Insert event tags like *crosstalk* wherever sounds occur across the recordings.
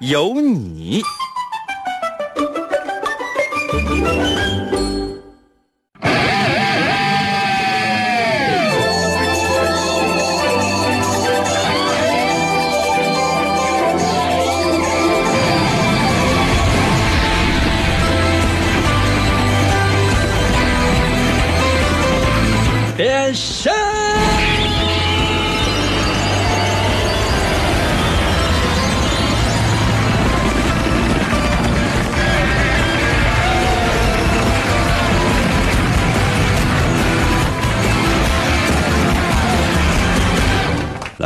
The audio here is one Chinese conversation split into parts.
有你。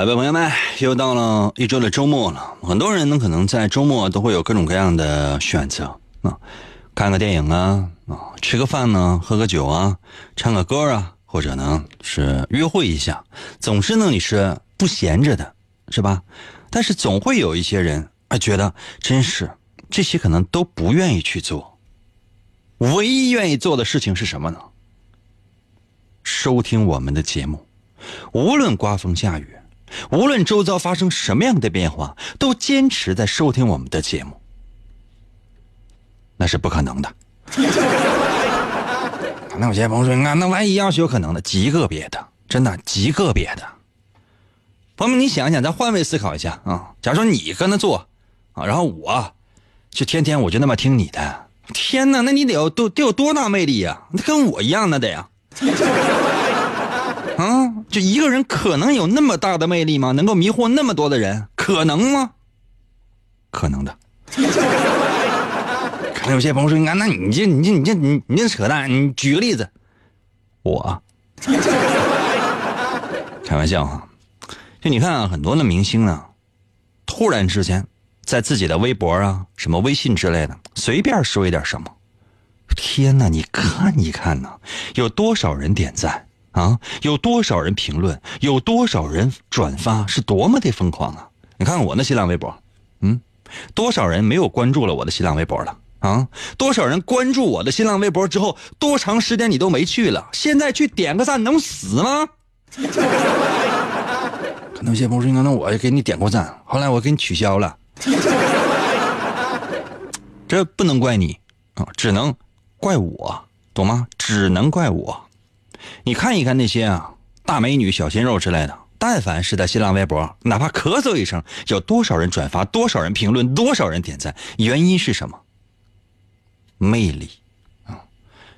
来吧，朋友们，又到了一周的周末了。很多人呢，可能在周末都会有各种各样的选择啊，看个电影啊，啊，吃个饭呢，喝个酒啊，唱个歌啊，或者呢是约会一下。总之呢，你是不闲着的，是吧？但是总会有一些人啊，觉得真是这些可能都不愿意去做，唯一愿意做的事情是什么呢？收听我们的节目，无论刮风下雨。无论周遭发生什么样的变化，都坚持在收听我们的节目，那是不可能的。*laughs* 那有些朋友说：“那，那万一要是有可能的，极个别的，真的极个别的。”朋友们，你想想，咱换位思考一下啊。假如说你跟他做啊，然后我就天天我就那么听你的，天哪，那你得有多得有多大魅力呀？那跟我一样那得呀。啊，就一个人可能有那么大的魅力吗？能够迷惑那么多的人，可能吗？可能的。*laughs* 可能有些朋友说：“啊，那你这、你这、你这、你你这扯淡。”你举个例子，我开玩笑啊。就你看啊，很多的明星啊，突然之间在自己的微博啊、什么微信之类的，随便说一点什么，天哪！你看一看呐，有多少人点赞？啊，有多少人评论，有多少人转发，是多么的疯狂啊！你看看我那新浪微博，嗯，多少人没有关注了我的新浪微博了？啊，多少人关注我的新浪微博之后，多长时间你都没去了？现在去点个赞能死吗？*laughs* 可能有些朋友说，那我也给你点过赞，后来我给你取消了，*laughs* 这不能怪你啊，只能怪我，懂吗？只能怪我。你看一看那些啊大美女、小鲜肉之类的，但凡是在新浪微博，哪怕咳嗽一声，有多少人转发，多少人评论，多少人点赞？原因是什么？魅力啊，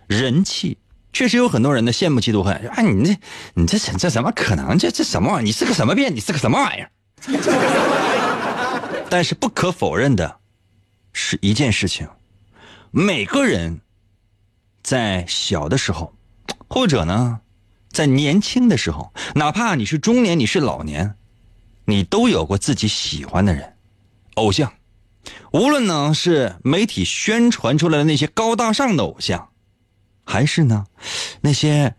人气，确实有很多人的羡慕、嫉妒、恨。哎，你这，你这这怎么可能？这这什么玩意儿？你是个什么变？你是个什么玩意儿？*laughs* 但是不可否认的是一件事情，每个人在小的时候。或者呢，在年轻的时候，哪怕你是中年，你是老年，你都有过自己喜欢的人，偶像。无论呢是媒体宣传出来的那些高大上的偶像，还是呢那些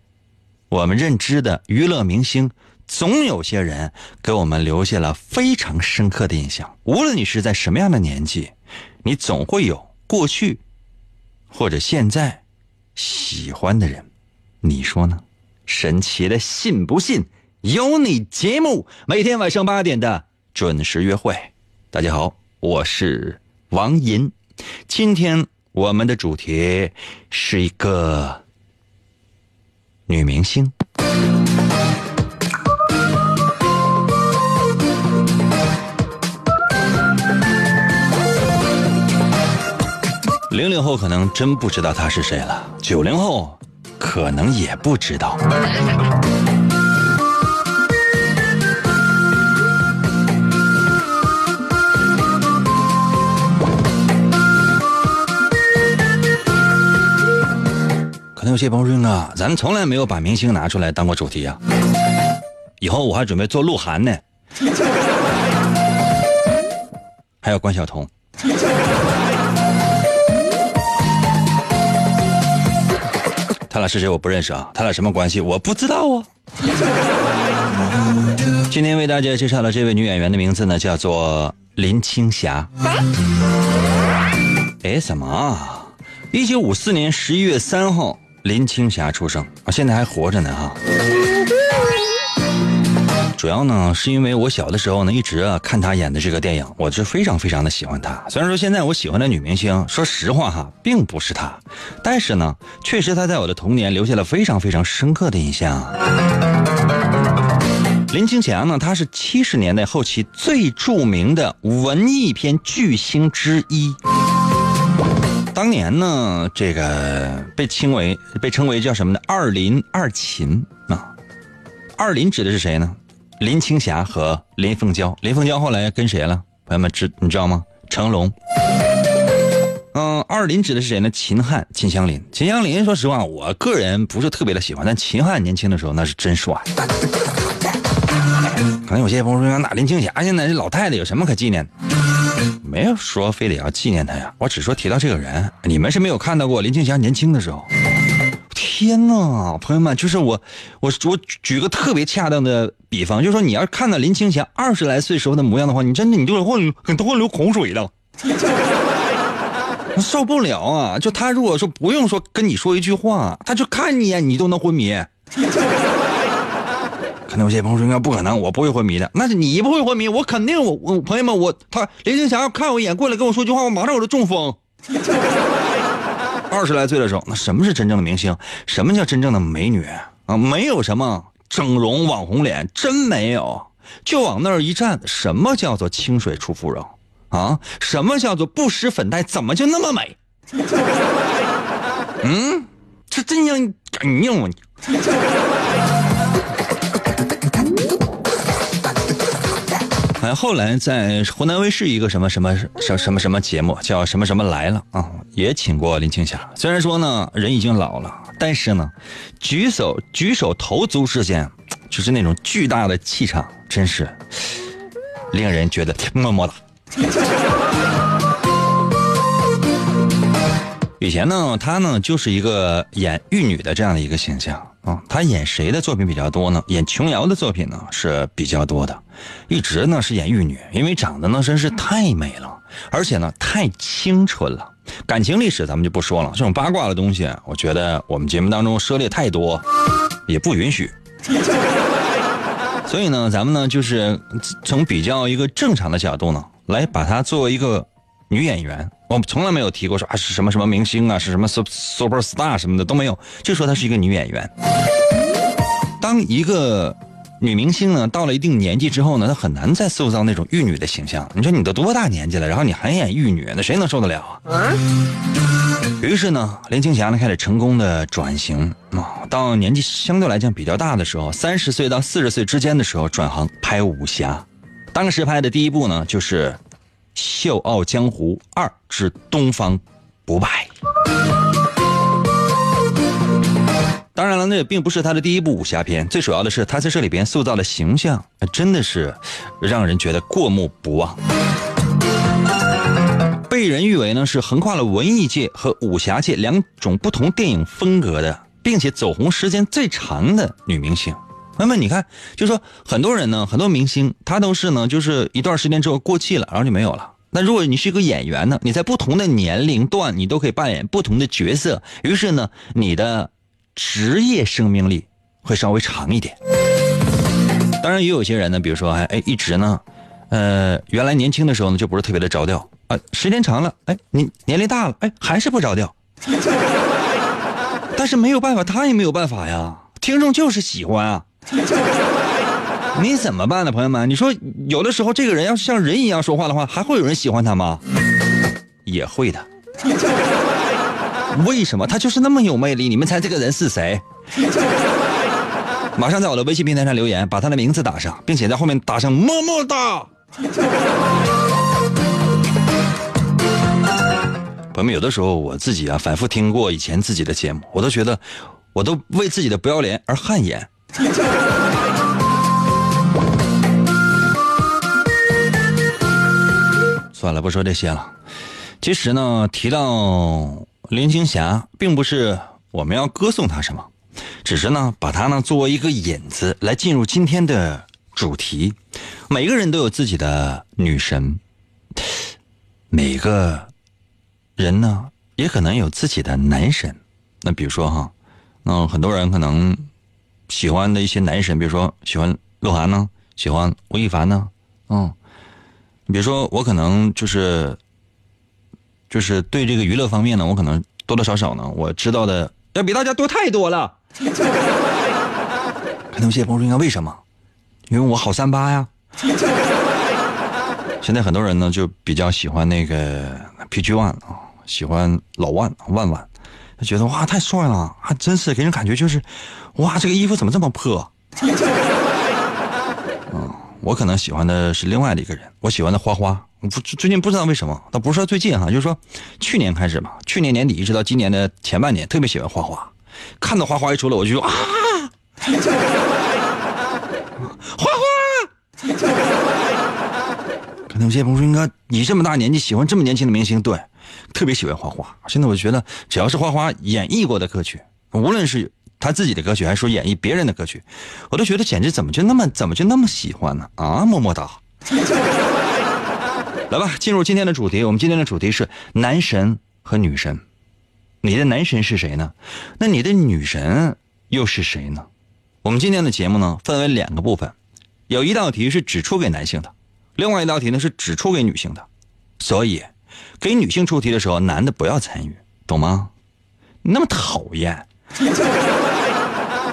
我们认知的娱乐明星，总有些人给我们留下了非常深刻的印象。无论你是在什么样的年纪，你总会有过去或者现在喜欢的人。你说呢？神奇的，信不信？有你节目，每天晚上八点的准时约会。大家好，我是王银。今天我们的主题是一个女明星。零零后可能真不知道她是谁了，九零后。可能也不知道。可能有些朋友说啊，咱从来没有把明星拿出来当过主题啊。以后我还准备做鹿晗呢，还有关晓彤。他俩是谁？我不认识啊。他俩什么关系？我不知道啊。*laughs* 今天为大家介绍的这位女演员的名字呢，叫做林青霞。哎，什么啊？一九五四年十一月三号，林青霞出生啊，现在还活着呢哈。主要呢，是因为我小的时候呢，一直啊看她演的这个电影，我是非常非常的喜欢她。虽然说现在我喜欢的女明星，说实话哈，并不是她，但是呢，确实她在我的童年留下了非常非常深刻的印象。林青霞呢，她是七十年代后期最著名的文艺片巨星之一。当年呢，这个被称为被称为叫什么呢？二林二秦啊，二林指的是谁呢？林青霞和林凤娇，林凤娇后来跟谁了？朋友们知你知道吗？成龙。嗯，二林指的是谁呢？秦汉、秦祥林。秦祥林，说实话，我个人不是特别的喜欢，但秦汉年轻的时候那是真帅。可能有些朋友说，那林青霞现在这老太太有什么可纪念的？没有说非得要纪念她呀，我只说提到这个人。你们是没有看到过林青霞年轻的时候。天呐，朋友们，就是我，我我举个特别恰当的比方，就是说你要是看到林青霞二十来岁时候的模样的话，你真的你就会都会流口水了，*laughs* 受不了啊！就他如果说不用说跟你说一句话，他就看你一眼，你都能昏迷。*laughs* 可能有些朋友说应该不可能，我不会昏迷的。那是你不会昏迷，我肯定我我朋友们我他林青霞要看我一眼过来跟我说句话，我马上我就中风。二十来岁的时候，那什么是真正的明星？什么叫真正的美女啊？没有什么整容网红脸，真没有。就往那儿一站，什么叫做清水出芙蓉啊？什么叫做不施粉黛，怎么就那么美？*laughs* 嗯，这真让敢硬啊你！后来在湖南卫视一个什么什么什什么什么节目叫什么什么来了啊，也请过林青霞。虽然说呢人已经老了，但是呢，举手举手投足之间，就是那种巨大的气场，真是令人觉得么么哒。以前呢，她呢就是一个演玉女的这样的一个形象啊。她演谁的作品比较多呢？演琼瑶的作品呢是比较多的，一直呢是演玉女，因为长得呢真是太美了，而且呢太清纯了。感情历史咱们就不说了，这种八卦的东西，我觉得我们节目当中涉猎太多，也不允许。所以呢，咱们呢就是从比较一个正常的角度呢，来把它作为一个女演员。我们从来没有提过说啊是什么什么明星啊，是什么 super super star 什么的都没有，就说她是一个女演员。当一个女明星呢到了一定年纪之后呢，她很难再塑造那种玉女的形象。你说你都多大年纪了，然后你还演玉女，那谁能受得了啊？于是呢，林青霞呢开始成功的转型啊，到年纪相对来讲比较大的时候，三十岁到四十岁之间的时候转行拍武侠。当时拍的第一部呢就是。《笑傲江湖二之东方不败》，当然了，那也并不是他的第一部武侠片。最主要的是，他在这里边塑造的形象，真的是让人觉得过目不忘。被人誉为呢是横跨了文艺界和武侠界两种不同电影风格的，并且走红时间最长的女明星。那么你看，就说很多人呢，很多明星，他都是呢，就是一段时间之后过气了，然后就没有了。那如果你是一个演员呢，你在不同的年龄段，你都可以扮演不同的角色，于是呢，你的职业生命力会稍微长一点。当然，也有些人呢，比如说，哎哎，一直呢，呃，原来年轻的时候呢，就不是特别的着调啊，时间长了，哎，你年龄大了，哎，还是不着调。*laughs* 但是没有办法，他也没有办法呀，听众就是喜欢啊。*laughs* 你怎么办呢，朋友们？你说有的时候这个人要是像人一样说话的话，还会有人喜欢他吗？也会的。为什么他就是那么有魅力？你们猜这个人是谁？马上在我的微信平台上留言，把他的名字打上，并且在后面打上么么哒。朋友们，有的时候我自己啊，反复听过以前自己的节目，我都觉得，我都为自己的不要脸而汗颜。算了，不说这些了。其实呢，提到林青霞，并不是我们要歌颂她什么，只是呢，把她呢作为一个引子来进入今天的主题。每个人都有自己的女神，每个人呢也可能有自己的男神。那比如说哈，那很多人可能喜欢的一些男神，比如说喜欢鹿晗呢，喜欢吴亦凡呢，嗯，你比如说我可能就是就是对这个娱乐方面呢，我可能多多少少呢，我知道的要比大家多太多了。*laughs* 可能有些朋友说，应该为什么？因为我好三八呀。现在很多人呢，就比较喜欢那个 PG One 啊，喜欢老万万万，他觉得哇太帅了，还真是给人感觉就是，哇这个衣服怎么这么破？我可能喜欢的是另外的一个人，我喜欢的花花，不最近不知道为什么，倒不是说最近哈，就是说去年开始吧，去年年底一直到今年的前半年，特别喜欢花花，看到花花一出来我就啊，*laughs* 花花。*laughs* 可能有些朋友说：“应该你这么大年纪喜欢这么年轻的明星，对，特别喜欢花花。现在我觉得，只要是花花演绎过的歌曲，无论是他自己的歌曲，还说演绎别人的歌曲，我都觉得简直怎么就那么怎么就那么喜欢呢？啊，么么哒！*laughs* 来吧，进入今天的主题。我们今天的主题是男神和女神。你的男神是谁呢？那你的女神又是谁呢？我们今天的节目呢，分为两个部分。有一道题是只出给男性的，另外一道题呢是只出给女性的，所以给女性出题的时候，男的不要参与，懂吗？那么讨厌，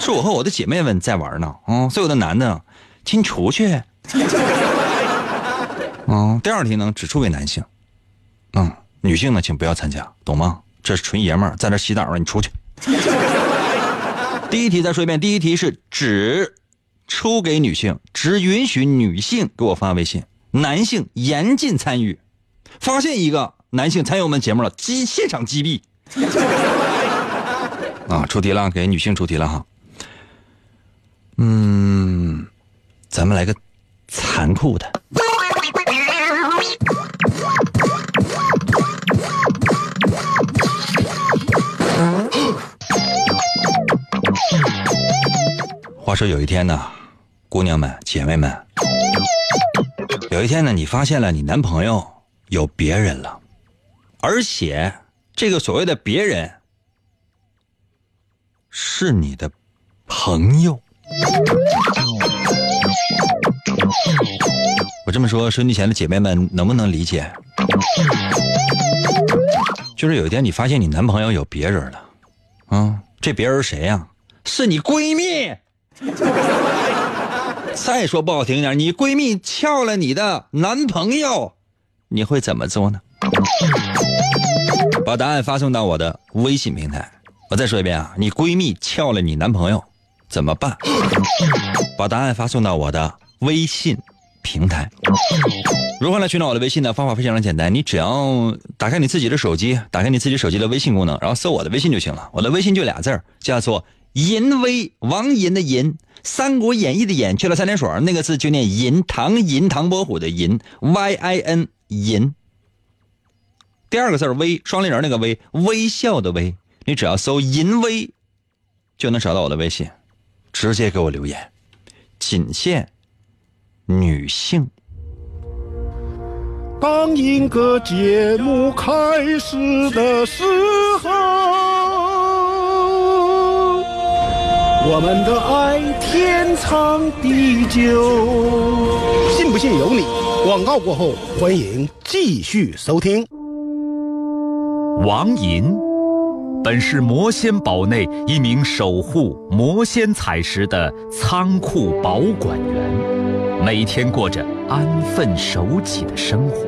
是我和我的姐妹们在玩呢，啊，所有的男的，请你出去。啊，第二题呢只出给男性，嗯，女性呢请不要参加，懂吗？这是纯爷们儿在这洗澡呢，你出去。*laughs* 第一题再说一遍，第一题是只。出给女性，只允许女性给我发微信，男性严禁参与。发现一个男性参与我们节目了，击现场击毙。*laughs* 啊，出题了，给女性出题了哈。嗯，咱们来个残酷的。话说有一天呢。姑娘们、姐妹们，有一天呢，你发现了你男朋友有别人了，而且这个所谓的别人是你的朋友。我这么说，收音机前的姐妹们能不能理解？就是有一天你发现你男朋友有别人了，啊，这别人谁呀？是你闺蜜。再说不好听点，你闺蜜撬了你的男朋友，你会怎么做呢？把答案发送到我的微信平台。我再说一遍啊，你闺蜜撬了你男朋友，怎么办？把答案发送到我的微信平台。如何来寻找我的微信呢？方法非常的简单，你只要打开你自己的手机，打开你自己手机的微信功能，然后搜我的微信就行了。我的微信就俩字儿，叫做“淫威”，王淫的淫。《三国演义》的演去了三点水，那个字就念银，唐银，唐伯虎的银，Y I N 银。第二个字儿微，双立人那个微，微笑的微。你只要搜“银微”，就能找到我的微信，直接给我留言，仅限女性。当一个节目开始的时候。我们的爱天长地久，信不信由你。广告过后，欢迎继续收听。王银，本是魔仙堡内一名守护魔仙彩石的仓库保管员，每天过着安分守己的生活。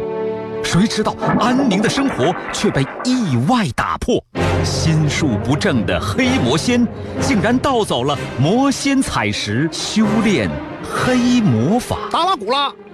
谁知道安宁的生活却被意外打破。心术不正的黑魔仙竟然盗走了魔仙彩石，修炼黑魔法。达拉古拉，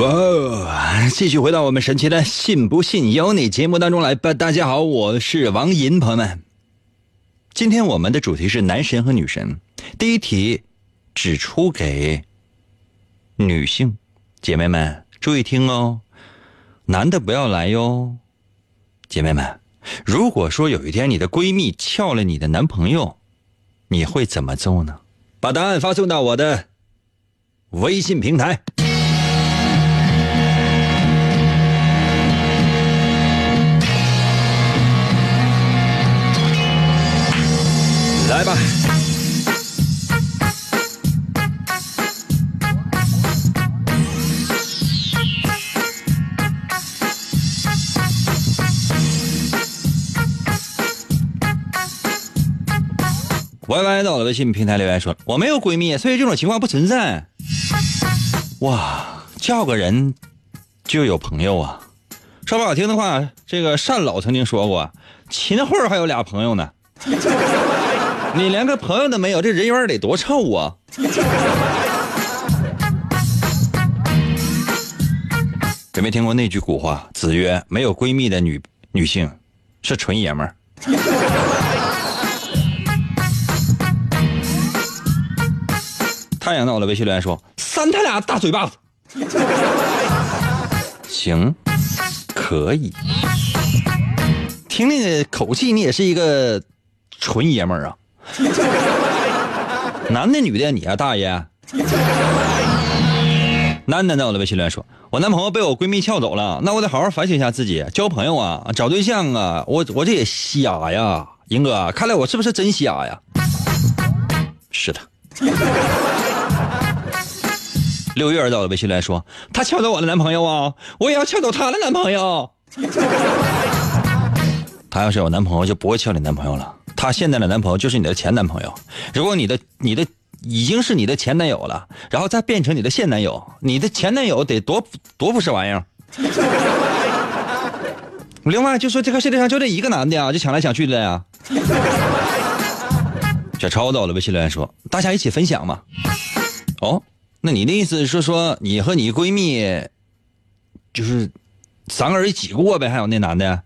哇哦！继续回到我们神奇的“信不信由你”节目当中来吧。大家好，我是王银，朋友们。今天我们的主题是男神和女神。第一题只出给女性姐妹们，注意听哦，男的不要来哟。姐妹们，如果说有一天你的闺蜜撬了你的男朋友，你会怎么做呢？把答案发送到我的微信平台。来吧，歪歪到了微信平台留言说：“我没有闺蜜，所以这种情况不存在。”哇，叫个人就有朋友啊！说不好听的话，这个单老曾经说过：“秦桧还有俩朋友呢。”你连个朋友都没有，这人缘得多臭啊！有没听过那句古话？子曰：“没有闺蜜的女女性是纯爷们儿。”太阳到了，微信留言说：“扇他俩大嘴巴子。”行，可以。听那个口气，你也是一个纯爷们儿啊！*laughs* 男的女的，你啊，大爷。男的在我的微信里说：“我男朋友被我闺蜜撬走了，那我得好好反省一下自己，交朋友啊，找对象啊，我我这也瞎呀，英哥，看来我是不是真瞎呀？”是的。六月在我的微信留言说：“他撬走我的男朋友啊，我也要撬走他的男朋友。”他要是有男朋友，就不会撬你男朋友了。她现在的男朋友就是你的前男朋友。如果你的你的已经是你的前男友了，然后再变成你的现男友，你的前男友得多多不是玩意儿。*laughs* 另外，就说这个世界上就这一个男的啊，就抢来抢去的呀。小超到了微信留言说：“大家一起分享嘛。”哦，那你的意思是说你和你闺蜜就是三个人一起过呗？还有那男的？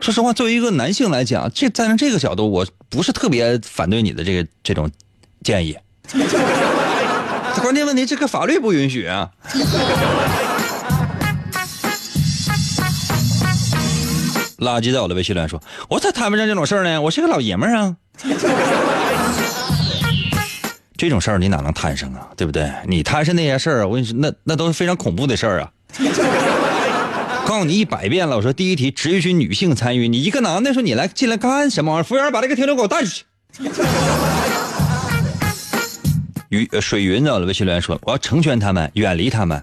说实话，作为一个男性来讲，这站在这个角度，我不是特别反对你的这个这种建议。关键问题，这个法律不允许啊。垃圾在我的微信里说：“我咋摊不上这种事儿呢？我是个老爷们儿啊。”这种事儿你哪能摊上啊？对不对？你摊上那些事儿，我跟你说，那那都是非常恐怖的事儿啊。告诉你一百遍了，我说第一题只允许女性参与，你一个男的说你来进来干什么玩意儿？服务员把这个停车给我带出去。*laughs* 云水云在我的微信留言说，我要成全他们，远离他们。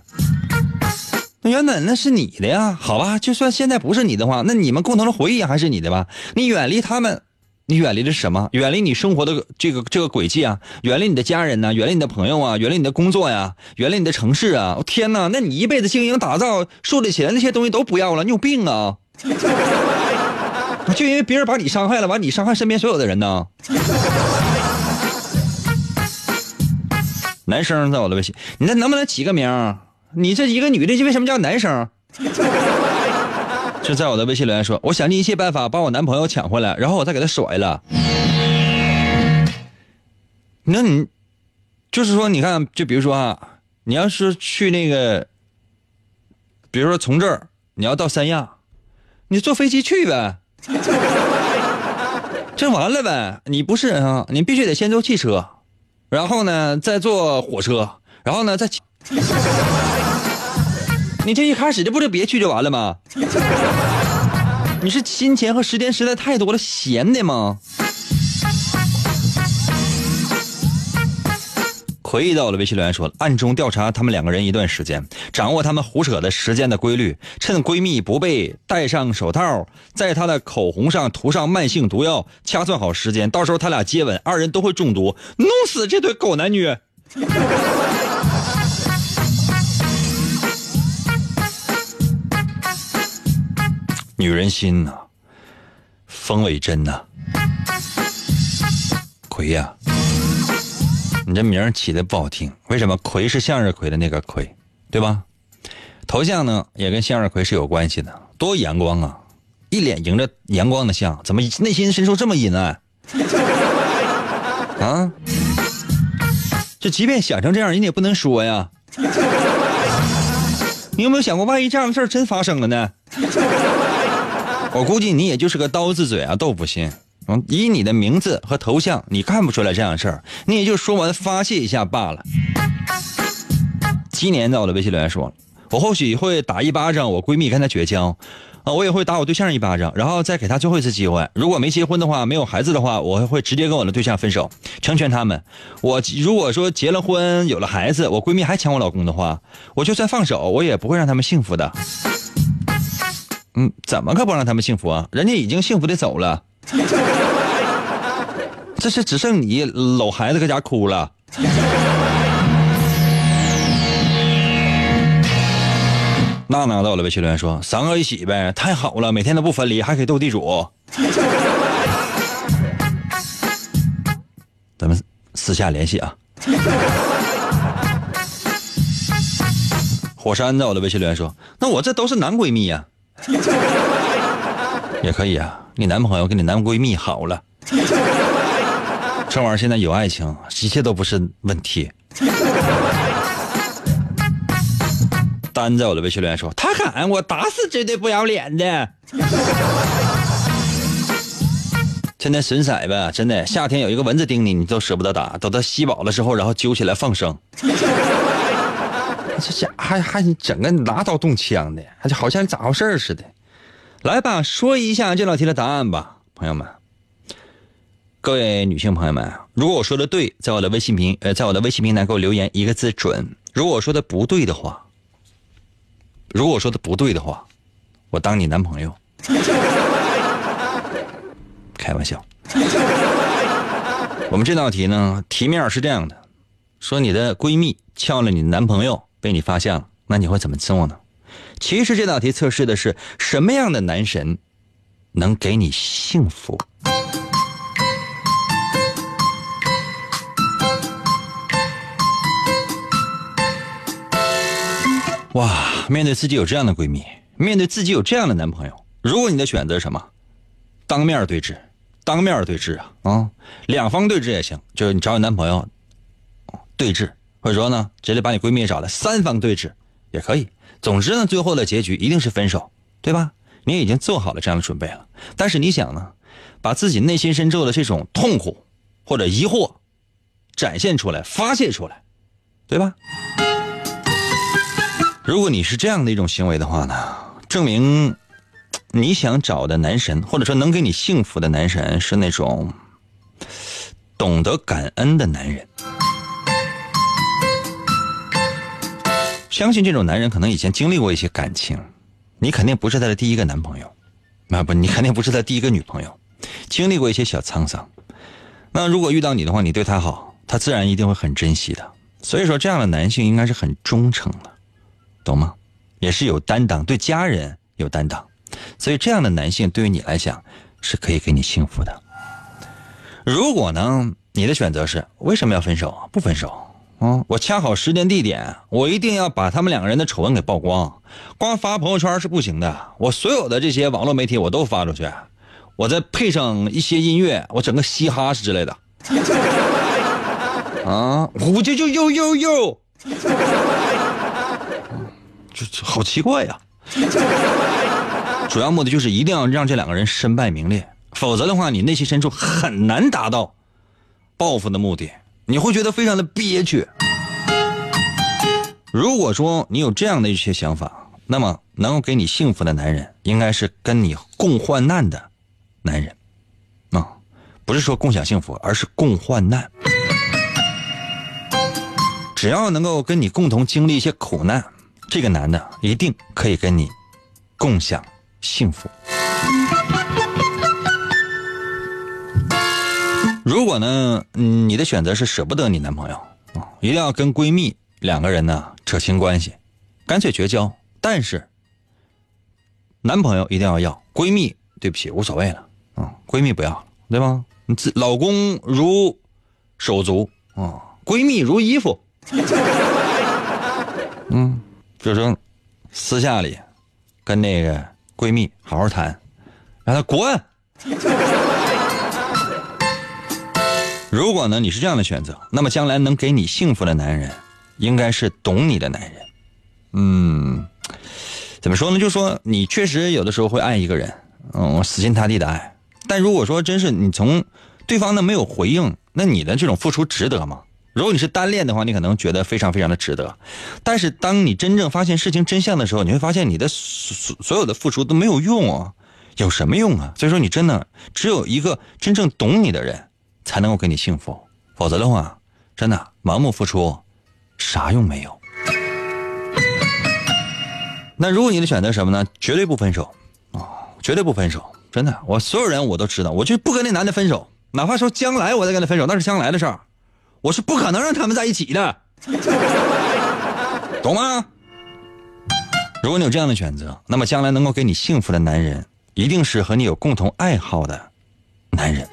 那原本那是你的呀，好吧，就算现在不是你的话，那你们共同的回忆还是你的吧。你远离他们，你远离的是什么？远离你生活的这个这个轨迹啊，远离你的家人呢，远离你的朋友啊，远离你的工作呀，远离你的城市啊。我天哪，那你一辈子经营打造树立起来那些东西都不要了，你有病啊！*laughs* 就因为别人把你伤害了，完你伤害身边所有的人呢？男生在我的微信，你那能不能起个名？你这一个女的，为什么叫男生？就在我的微信留言说，我想尽一切办法把我男朋友抢回来，然后我再给他甩了。那你，就是说，你看，就比如说啊，你要是去那个，比如说从这儿你要到三亚，你坐飞机去呗，这完了呗。你不是人啊，你必须得先坐汽车，然后呢再坐火车，然后呢再。你这一开始这不就别去就完了吗？你是金钱和时间实在太多了，闲的吗？回到了微信留言说，暗中调查他们两个人一段时间，掌握他们胡扯的时间的规律，趁闺蜜不备，戴上手套，在她的口红上涂上慢性毒药，掐算好时间，到时候他俩接吻，二人都会中毒，弄死这对狗男女。女人心呐、风为真呐、葵呀、你这名儿起的不好听，为什么？葵是向日葵的那个葵，对吧？头像呢也跟向日葵是有关系的，多阳光啊！一脸迎着阳光的像，怎么内心深处这么阴暗？*laughs* 啊！就即便想成这样，人也不能说呀。你有没有想过，万一这样的事儿真发生了呢？我估计你也就是个刀子嘴啊，豆腐心。嗯，以你的名字和头像，你看不出来这样的事儿，你也就说完发泄一下罢了。今年在我的微信留言说，我或许会打一巴掌我闺蜜跟她绝交，啊，我也会打我对象一巴掌，然后再给她最后一次机会。如果没结婚的话，没有孩子的话，我会直接跟我的对象分手，成全他们。我如果说结了婚有了孩子，我闺蜜还抢我老公的话，我就算放手，我也不会让他们幸福的。嗯，怎么可不让他们幸福啊？人家已经幸福的走了，*laughs* 这是只剩你搂孩子搁家哭了。娜娜到了微信留言说：“三个一起呗，太好了，每天都不分离，还可以斗地主。*laughs* ”咱们私下联系啊。*laughs* 火山在我的微信留言说：“那我这都是男闺蜜呀、*laughs* 也可以啊，你男朋友跟你男闺蜜好了，这玩意儿现在有爱情，一切都不是问题。单在我的微信留言说：“他敢，我打死这对不要脸的。”天天损色呗，真的，夏天有一个蚊子叮你，你都舍不得打，等它吸饱了之后，然后揪起来放生。这家还还整个拿刀动枪的，还就好像咋回事似的。来吧，说一下这道题的答案吧，朋友们。各位女性朋友们，如果我说的对，在我的微信平呃，在我的微信平台给我留言一个字准；如果我说的不对的话，如果我说的不对的话，我当你男朋友。开玩笑。我们这道题呢，题面是这样的：说你的闺蜜撬了你男朋友，被你发现了，那你会怎么做呢？其实这道题测试的是什么样的男神能给你幸福。哇，面对自己有这样的闺蜜，面对自己有这样的男朋友，如果你的选择什么？当面对质，当面对质啊啊，两方对质也行，就是你找你男朋友对质，或者说呢，直接把你闺蜜找来，三方对质也可以。总之呢，最后的结局一定是分手，对吧？你已经做好了这样的准备了，但是你想呢，把自己内心深处的这种痛苦或者疑惑展现出来、发泄出来，对吧？如果你是这样的一种行为的话呢，证明你想找的男神，或者说能给你幸福的男神，是那种懂得感恩的男人。相信这种男人可能以前经历过一些感情，你肯定不是他的第一个男朋友，啊不，你肯定不是他第一个女朋友，经历过一些小沧桑。那如果遇到你的话，你对他好，他自然一定会很珍惜的。所以说，这样的男性应该是很忠诚的，懂吗？也是有担当，对家人有担当。所以这样的男性对于你来讲是可以给你幸福的。如果呢，你的选择是为什么要分手？不分手。啊、我掐好时间地点，我一定要把他们两个人的丑闻给曝光，光发朋友圈是不行的。我所有的这些网络媒体我都发出去，我再配上一些音乐，我整个嘻哈之类的。*laughs* 啊，我就就又又又，这这好奇怪呀！主要目的就是一定要让这两个人身败名裂，否则的话，你内心深处很难达到报复的目的。你会觉得非常的憋屈。如果说你有这样的一些想法，那么能够给你幸福的男人，应该是跟你共患难的男人，啊，不是说共享幸福，而是共患难。只要能够跟你共同经历一些苦难，这个男的一定可以跟你共享幸福。如果呢，你的选择是舍不得你男朋友啊，一定要跟闺蜜两个人呢扯清关系，干脆绝交。但是，男朋友一定要要，闺蜜对不起无所谓了啊，闺蜜不要了，对吧？你自老公如手足啊，闺蜜如衣服。*laughs* 嗯，就是私下里跟那个闺蜜好好谈，让她滚。如果呢你是这样的选择，那么将来能给你幸福的男人，应该是懂你的男人。嗯，怎么说呢？就说你确实有的时候会爱一个人，嗯，死心塌地的爱。但如果说真是你从对方呢没有回应，那你的这种付出值得吗？如果你是单恋的话，你可能觉得非常非常的值得。但是当你真正发现事情真相的时候，你会发现你的所所有的付出都没有用啊，有什么用啊？所以说你真的只有一个真正懂你的人。才能够给你幸福，否则的话，真的盲目付出，啥用没有。那如果你的选择什么呢？绝对不分手，啊，绝对不分手，真的，我所有人我都知道，我就不跟那男的分手，哪怕说将来我再跟他分手，那是将来的事儿，我是不可能让他们在一起的，*laughs* 懂吗？如果你有这样的选择，那么将来能够给你幸福的男人，一定是和你有共同爱好的男人。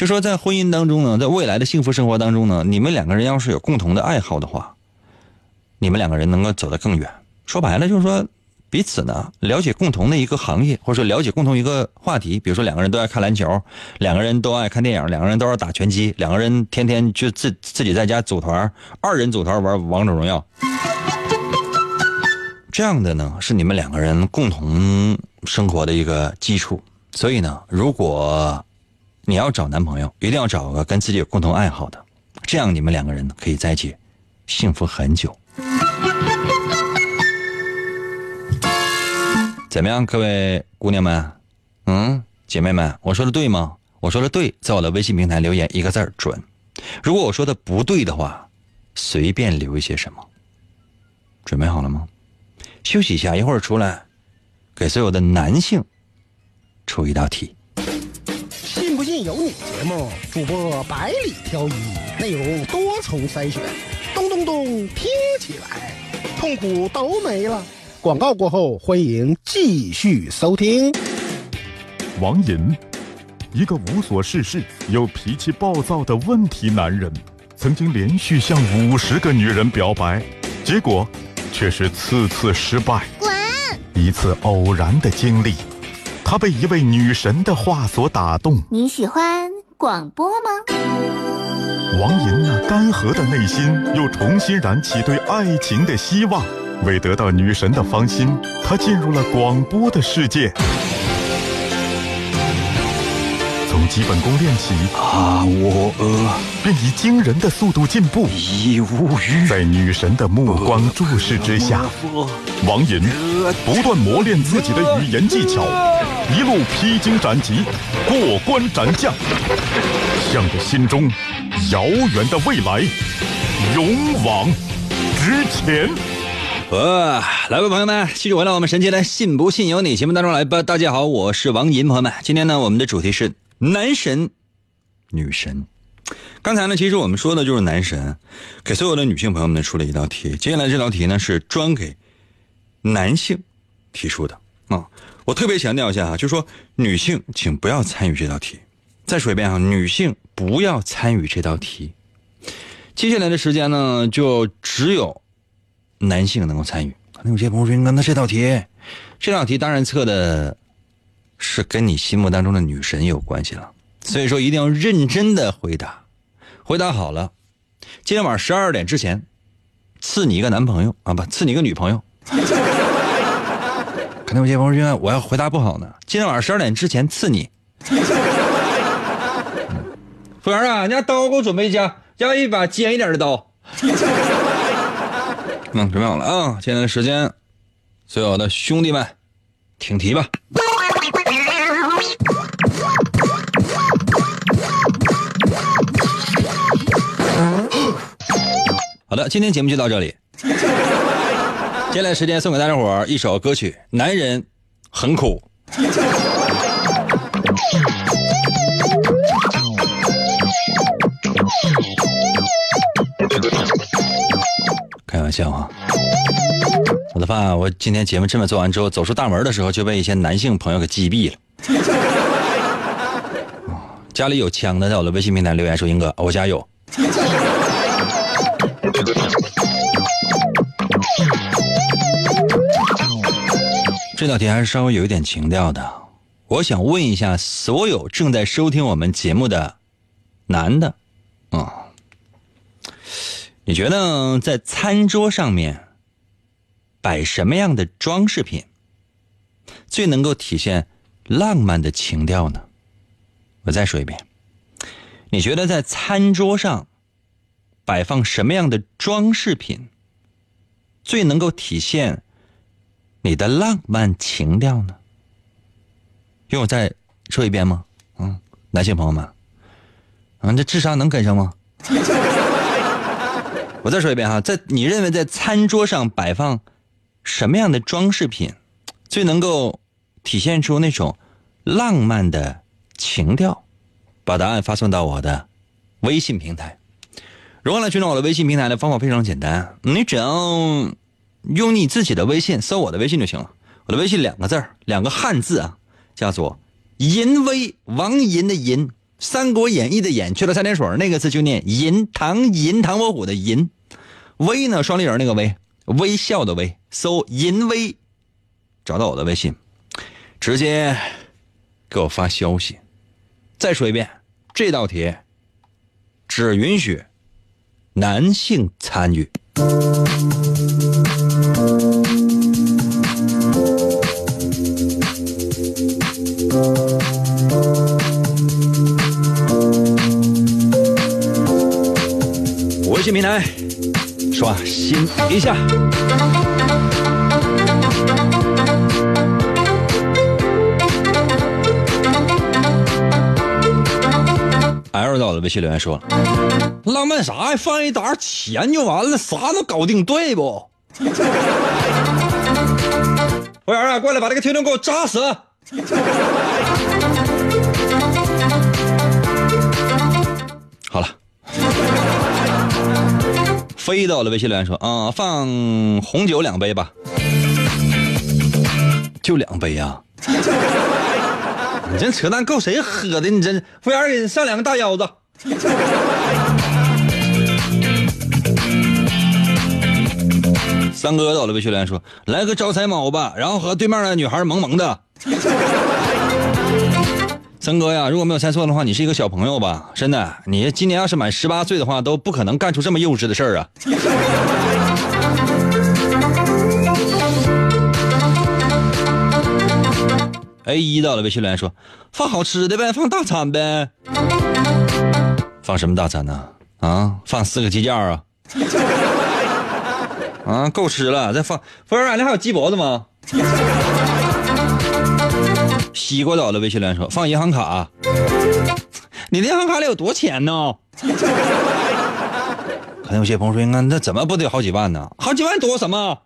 就说在婚姻当中呢，在未来的幸福生活当中呢，你们两个人要是有共同的爱好的话，你们两个人能够走得更远。说白了就是说，彼此呢了解共同的一个行业，或者说了解共同一个话题。比如说两个人都爱看篮球，两个人都爱看电影，两个人都爱打拳击，两个人天天就自自己在家组团，二人组团玩王者荣耀。这样的呢是你们两个人共同生活的一个基础。所以呢，如果你要找男朋友，一定要找个跟自己有共同爱好的，这样你们两个人可以在一起幸福很久。怎么样，各位姑娘们，嗯，姐妹们，我说的对吗？我说的对，在我的微信平台留言一个字准。如果我说的不对的话，随便留一些什么。准备好了吗？休息一下，一会儿出来，给所有的男性出一道题。有你节目，主播百里挑一，内容多重筛选，咚咚咚，听起来痛苦都没了。广告过后，欢迎继续收听。王银，一个无所事事又脾气暴躁的问题男人，曾经连续向五十个女人表白，结果却是次次失败。滚！一次偶然的经历。他被一位女神的话所打动。你喜欢广播吗？王银那干涸的内心又重新燃起对爱情的希望。为得到女神的芳心，他进入了广播的世界。从基本功练习，啊，我呃，便以惊人的速度进步。已无语。在女神的目光注视之下，王银不断磨练自己的语言技巧，一路披荆斩棘，过关斩将，向着心中遥远的未来勇往直前。呃，来吧，朋友们，继续回到我们神奇的“信不信由你”节目当中来吧。大家好，我是王银，朋友们，今天呢，我们的主题是。男神，女神。刚才呢，其实我们说的就是男神，给所有的女性朋友们出了一道题。接下来这道题呢，是专给男性提出的啊。我特别强调一下啊，就说女性请不要参与这道题。再说一遍啊，女性不要参与这道题。接下来的时间呢，就只有男性能够参与。可能有些朋友说，那这道题，这道题当然测的。是跟你心目当中的女神有关系了，所以说一定要认真的回答，回答好了，今天晚上十二点之前，赐你一个男朋友啊，不赐你一个女朋友。可能有些朋友说我要回答不好呢，今天晚上十二点之前赐你。服务员啊，你家刀给我准备一下，要一把尖一点的刀。嗯，准备好了啊，现在时间，所有的兄弟们，挺题吧。的，今天节目就到这里。*laughs* 接下来时间送给大家伙儿一首歌曲，《男人很苦》。开玩笑啊！我的爸，我今天节目这么做完之后，走出大门的时候就被一些男性朋友给击毙了。*laughs* 家里有枪的，在我的微信平台留言说：“英哥，我家有。” *laughs* 这道题还是稍微有一点情调的。我想问一下所有正在收听我们节目的男的，啊、你觉得在餐桌上面摆什么样的装饰品最能够体现浪漫的情调呢？我再说一遍，你觉得在餐桌上摆放什么样的装饰品最能够体现你的浪漫情调呢？用我再说一遍吗？嗯，男性朋友们，啊，这智商能跟上吗？*laughs* 我再说一遍哈，在你认为在餐桌上摆放什么样的装饰品最能够体现出那种浪漫的情调？把答案发送到我的微信平台。如何来寻找我的微信平台的方法非常简单，你只要用你自己的微信搜我的微信就行了。我的微信两个字两个汉字啊，叫做“淫威”，王淫的淫，《三国演义》的演，去了三点水那个字就念淫，唐淫唐伯虎的淫，威呢双立人那个威，微笑的微，搜“淫威”，找到我的微信，直接给我发消息。再说一遍，这道题只允许男性参与。微信平台刷新一下。L 到的微信留言说：“浪漫啥呀？放一沓钱就完了，啥都搞定，对不？”服务员啊，过来把这个听众给我扎死！*laughs* 好了，飞到了微信留言说：“啊、放红酒两杯吧，就两杯呀、你这扯淡够谁喝的？你这服务员给你上两个大腰子。三哥到了，微信留言说：“来个招财猫吧，然后和对面的女孩萌萌的。”三哥呀，如果没有猜错的话，你是一个小朋友吧？真的，你今年要是满十八岁的话，都不可能干出这么幼稚的事儿啊！A 一到了，微信留言说：“放好吃的呗，放大餐呗。”放什么大餐呢？啊，放四个鸡架啊！啊，够吃了，再放。服务员，你还有鸡脖子吗？西瓜到了，微信留言说：“放银行卡。”你的银行卡里有多钱呢？*laughs* 可能有些朋友说：“应该那怎么不得好几万呢？好几万多什么？”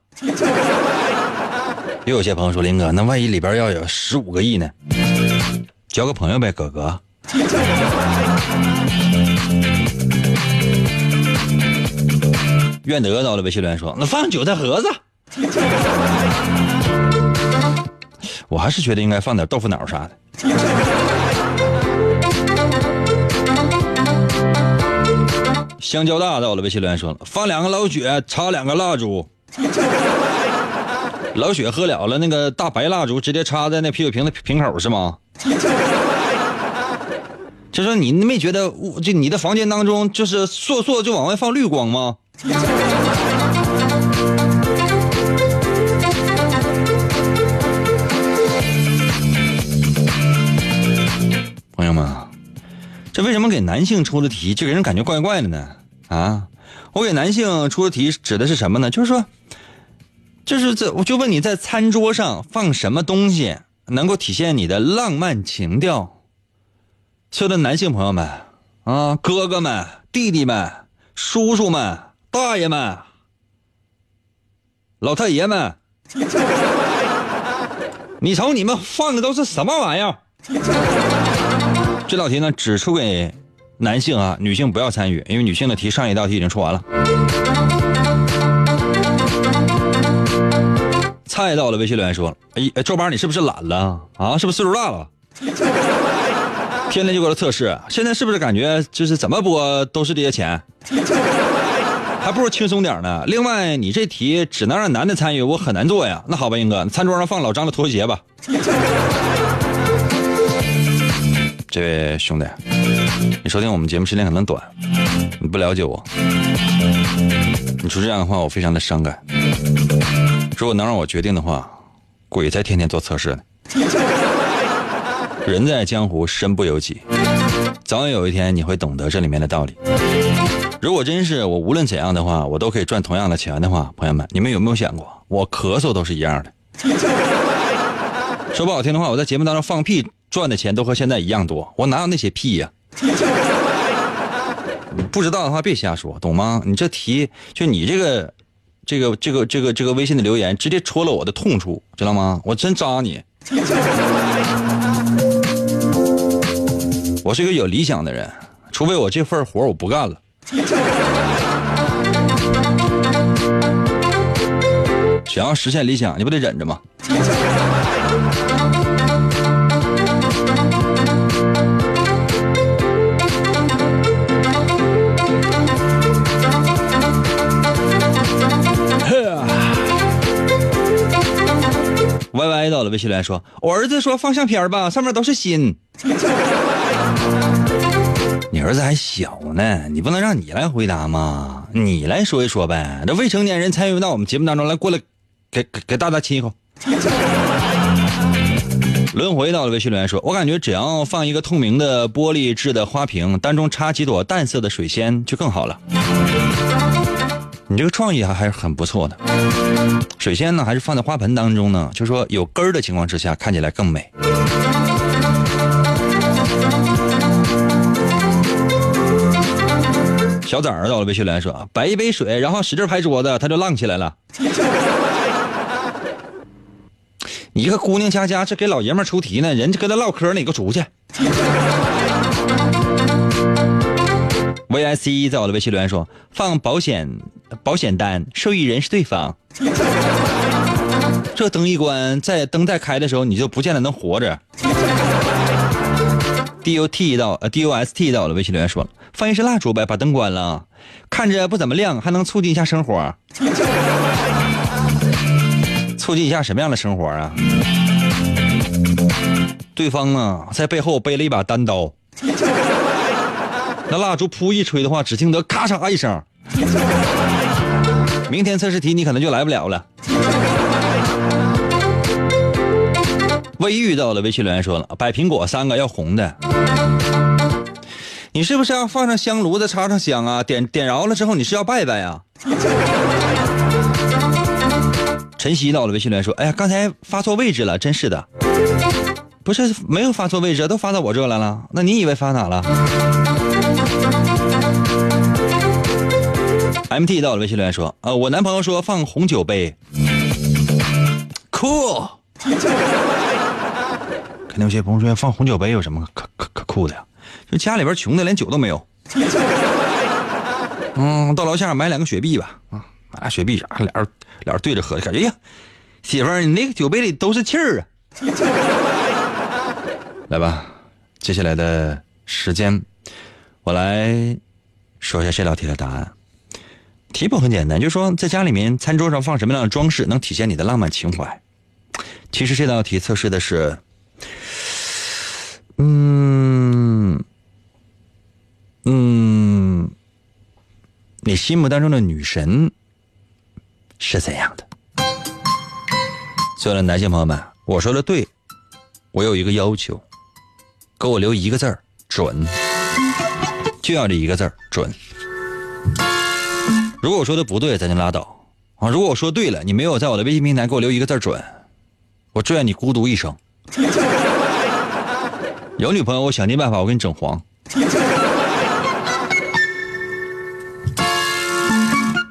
又有些朋友说：“林哥，那万一里边要有十五个亿呢？交个朋友呗，哥哥。”愿得到了，微信留言说：“那放韭菜盒子。”我还是觉得应该放点豆腐脑啥的。香蕉大到了，微信留言说：“放两个老雪，插两个蜡烛。”老雪喝了了，那个大白蜡烛直接插在那啤酒瓶的瓶口是吗？*laughs* 就说你没觉得就你的房间当中就是烁烁就往外放绿光吗？朋友们，这为什么给男性出的题就给人感觉怪怪的呢？啊，我给男性出的题指的是什么呢？就是说。就是这，我就问你在餐桌上放什么东西能够体现你的浪漫情调？所有的男性朋友们啊，哥哥们、弟弟们、叔叔们、大爷们、老太爷们，你瞅你们放的都是什么玩意儿？这道题呢，只出给男性啊，女性不要参与，因为女性的题上一道题已经出完了。菜到了，微信留言说：“哎，哎周班，你是不是懒了啊？是不是岁数大了？*laughs* 天天就搁这测试，现在是不是感觉就是怎么播都是这些钱，还不如轻松点呢？另外，你这题只能让男的参与，我很难做呀。那好吧，英哥，餐桌上放老张的拖鞋吧。*laughs* 这位兄弟，你收听我们节目时间可能短，你不了解我，你说这样的话，我非常的伤感。如果能让我决定的话，鬼才天天做测试呢。人在江湖，身不由己，早晚有一天你会懂得这里面的道理。如果真是我无论怎样的话，我都可以赚同样的钱的话，朋友们，你们有没有想过，我咳嗽都是一样的？*laughs* 说不好听的话，我在节目当中放屁赚的钱都和现在一样多，我哪有那些屁呀？*laughs* 不知道的话别瞎说，懂吗？你这题就你这个。这个这个这个这个微信的留言直接戳了我的痛处，知道吗？我真扎你！*laughs* 我是一个有理想的人，除非我这份活我不干了。想要实现理想，你不得忍着吗？歪歪到了，微信留言说：“我儿子说放相片吧，上面都是心。*laughs* 你儿子还小呢，你不能让你来回答吗？你来说一说呗。这未成年人参与到我们节目当中来，过来给给给大家亲一口。*laughs* 轮回到了，微信留言说：“我感觉只要放一个透明的玻璃制的花瓶，当中插几朵淡色的水仙就更好了。”你这个创意还还是很不错的。水仙呢，还是放在花盆当中呢？就说有根儿的情况之下，看起来更美。小崽儿到了微信来说：“摆一杯水，然后使劲拍桌子，他就浪起来了。*laughs* ”你一个姑娘家家，这给老爷们出题呢，人家跟他唠嗑，你给我出去。V I C 在我的微信留言说：“放保险保险单，受益人是对方。*laughs* 这灯一关，在灯再开的时候，你就不见得能活着。”D U T 到呃 D U S T 到我的微信留言说了：“放一支蜡烛呗，把灯关了，看着不怎么亮，还能促进一下生活。促进一下什么样的生活啊？对方呢，在背后背了一把单刀。”那蜡烛噗一吹的话，只听得咔嚓一声。明天测试题你可能就来不了了。微遇到了微信留言说了，摆苹果三个要红的。你是不是要放上香炉子插上香啊？点点着了之后你是要拜拜呀？*laughs* 晨曦到了微信留言说，哎呀，刚才发错位置了，真是的。不是没有发错位置，都发到我这来了。那你以为发哪了？M T 到了微信留言说：“呃，我男朋友说放红酒杯，cool。*laughs* 肯定有些朋友说放红酒杯有什么可可可酷的呀？就家里边穷的连酒都没有。*laughs* 嗯，到楼下买两个雪碧吧，啊，买雪碧啥，俩人俩人对着喝，感觉呀，媳妇儿，你那个酒杯里都是气儿啊。*laughs* 来吧，接下来的时间，我来说一下这道题的答案。”题目很简单，就说在家里面餐桌上放什么样的装饰能体现你的浪漫情怀。其实这道题测试的是，嗯嗯，你心目当中的女神是怎样的？所有的男性朋友们，我说的对，我有一个要求，给我留一个字儿准，就要这一个字儿准。如果我说的不对，咱就拉倒啊！如果我说对了，你没有在我的微信平台给我留一个字准，我祝愿你孤独一生。*laughs* 有女朋友，我想尽办法，我给你整黄。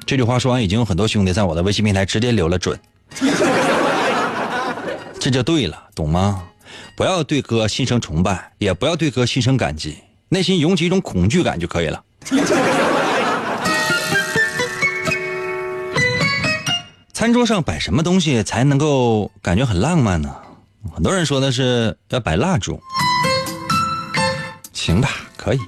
这句话说完，已经有很多兄弟在我的微信平台直接留了准，*laughs* 这就对了，懂吗？不要对哥心生崇拜，也不要对哥心生感激，内心涌起一种恐惧感就可以了。餐桌上摆什么东西才能够感觉很浪漫呢？很多人说的是要摆蜡烛，行吧，可以。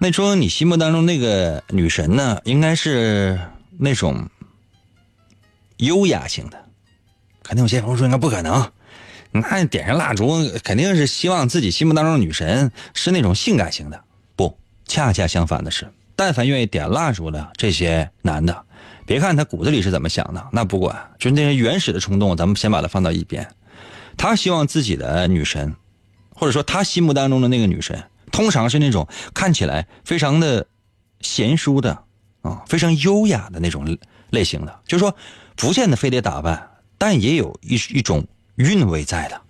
那说你心目当中那个女神呢，应该是那种优雅型的。肯定有些朋友说应该不可能，那点上蜡烛肯定是希望自己心目当中的女神是那种性感型的。不，恰恰相反的是，但凡愿意点蜡烛的这些男的，别看他骨子里是怎么想的，那不管，就是那些原始的冲动，咱们先把它放到一边。他希望自己的女神，或者说他心目当中的那个女神。通常是那种看起来非常的贤淑的啊，非常优雅的那种类型的，就是说不见得非得打扮，但也有一一种韵味在的，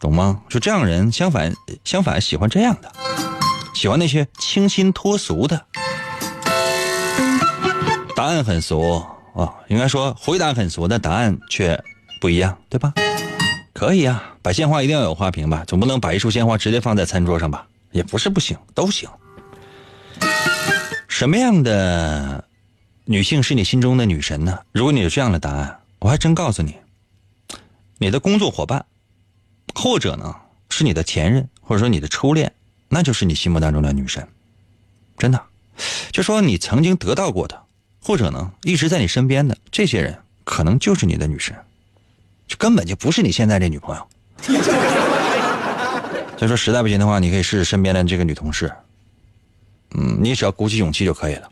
懂吗？就这样人，相反相反喜欢这样的，喜欢那些清新脱俗的。答案很俗啊，应该说回答很俗，但答案却不一样，对吧？可以啊，摆鲜花一定要有花瓶吧，总不能把一束鲜花直接放在餐桌上吧？也不是不行，都行。什么样的女性是你心中的女神呢？如果你有这样的答案，我还真告诉你，你的工作伙伴，或者呢是你的前任，或者说你的初恋，那就是你心目当中的女神。真的，就说你曾经得到过的，或者呢一直在你身边的这些人，可能就是你的女神。就根本就不是你现在这女朋友，*laughs* 所以说实在不行的话，你可以试试身边的这个女同事，嗯，你只要鼓起勇气就可以了。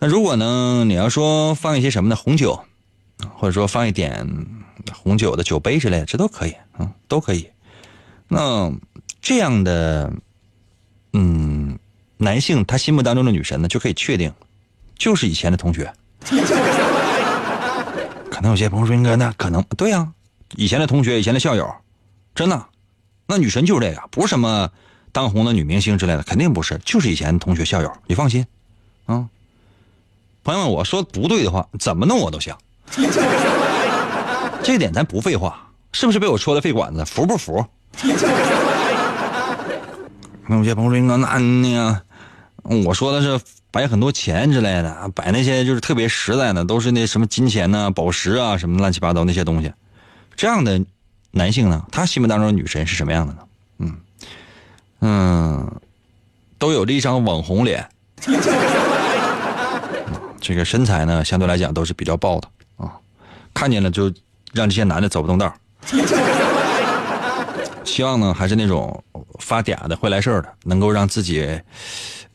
那如果呢，你要说放一些什么呢？红酒，或者说放一点红酒的酒杯之类的，这都可以，嗯，都可以。那这样的，嗯，男性他心目当中的女神呢，就可以确定，就是以前的同学。*laughs* 可能有些朋友说：“应该那可能对呀，以前的同学，以前的校友，真的，那女神就是这个，不是什么当红的女明星之类的，肯定不是，就是以前的同学校友。你放心，啊，朋友们，我说不对的话，怎么弄我都行。*laughs* 这点咱不废话，是不是被我戳的肺管子？服不服？*laughs* 那有些朋友说：“应该那那我说的是。”摆很多钱之类的，摆那些就是特别实在的，都是那什么金钱呐、宝石啊什么乱七八糟那些东西。这样的男性呢，他心目当中女神是什么样的呢？嗯嗯，都有着一张网红脸，这个身材呢相对来讲都是比较爆的啊，看见了就让这些男的走不动道希望呢还是那种发嗲的、会来事儿的，能够让自己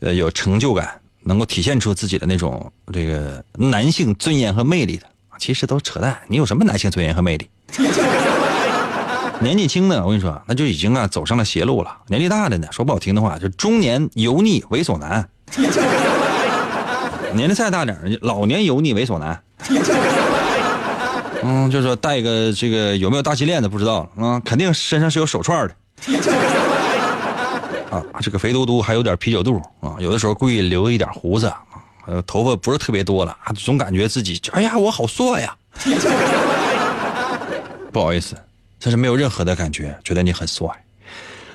呃有成就感。能够体现出自己的那种这个男性尊严和魅力的，其实都扯淡。你有什么男性尊严和魅力？*laughs* 年纪轻的，我跟你说，那就已经啊走上了邪路了。年纪大的呢，说不好听的话，就中年油腻猥琐男。*laughs* 年龄再大点老年油腻猥琐男。嗯，就说带个这个有没有大金链子不知道啊，肯定身上是有手串的。啊，这个肥嘟嘟还有点啤酒肚啊，有的时候故意留一点胡子，呃，头发不是特别多了，总感觉自己哎呀，我好帅呀！*laughs* 不好意思，这是没有任何的感觉，觉得你很帅。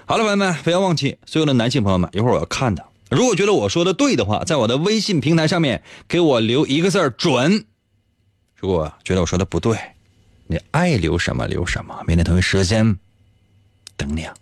好了，朋友们，不要忘记，所有的男性朋友们，一会儿我要看的，如果觉得我说的对的话，在我的微信平台上面给我留一个字准；如果觉得我说的不对，你爱留什么留什么，明天同一时间等你啊。